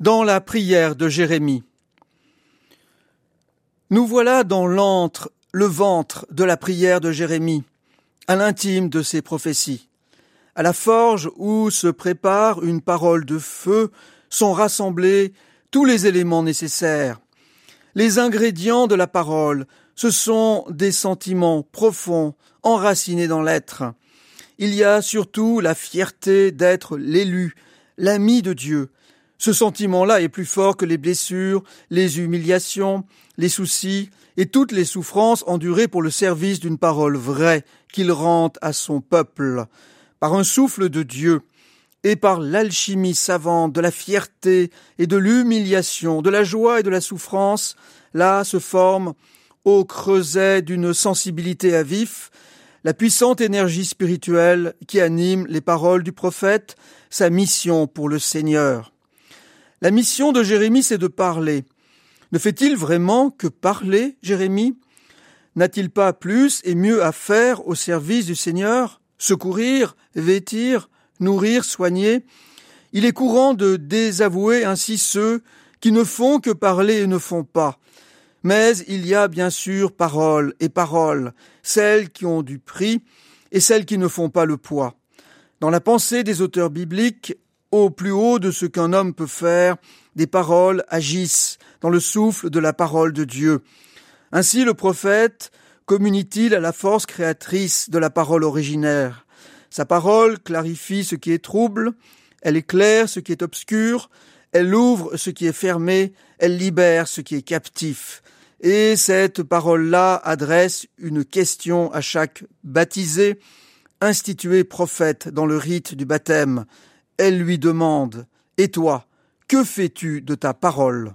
dans la prière de Jérémie. Nous voilà dans l'antre, le ventre de la prière de Jérémie, à l'intime de ses prophéties. À la forge où se prépare une parole de feu sont rassemblés tous les éléments nécessaires. Les ingrédients de la parole, ce sont des sentiments profonds, enracinés dans l'être. Il y a surtout la fierté d'être l'élu, l'ami de Dieu, ce sentiment-là est plus fort que les blessures, les humiliations, les soucis et toutes les souffrances endurées pour le service d'une parole vraie qu'il rend à son peuple. Par un souffle de Dieu et par l'alchimie savante de la fierté et de l'humiliation, de la joie et de la souffrance, là se forme, au creuset d'une sensibilité à vif, la puissante énergie spirituelle qui anime les paroles du prophète, sa mission pour le Seigneur. La mission de Jérémie, c'est de parler. Ne fait-il vraiment que parler, Jérémie? N'a-t-il pas plus et mieux à faire au service du Seigneur? Secourir, vêtir, nourrir, soigner? Il est courant de désavouer ainsi ceux qui ne font que parler et ne font pas. Mais il y a bien sûr paroles et paroles, celles qui ont du prix et celles qui ne font pas le poids. Dans la pensée des auteurs bibliques, au plus haut de ce qu'un homme peut faire, des paroles agissent dans le souffle de la parole de Dieu. Ainsi le prophète communie-t-il à la force créatrice de la parole originaire? Sa parole clarifie ce qui est trouble, elle éclaire ce qui est obscur, elle ouvre ce qui est fermé, elle libère ce qui est captif. Et cette parole-là adresse une question à chaque baptisé, institué prophète dans le rite du baptême elle lui demande Et toi, que fais-tu de ta parole?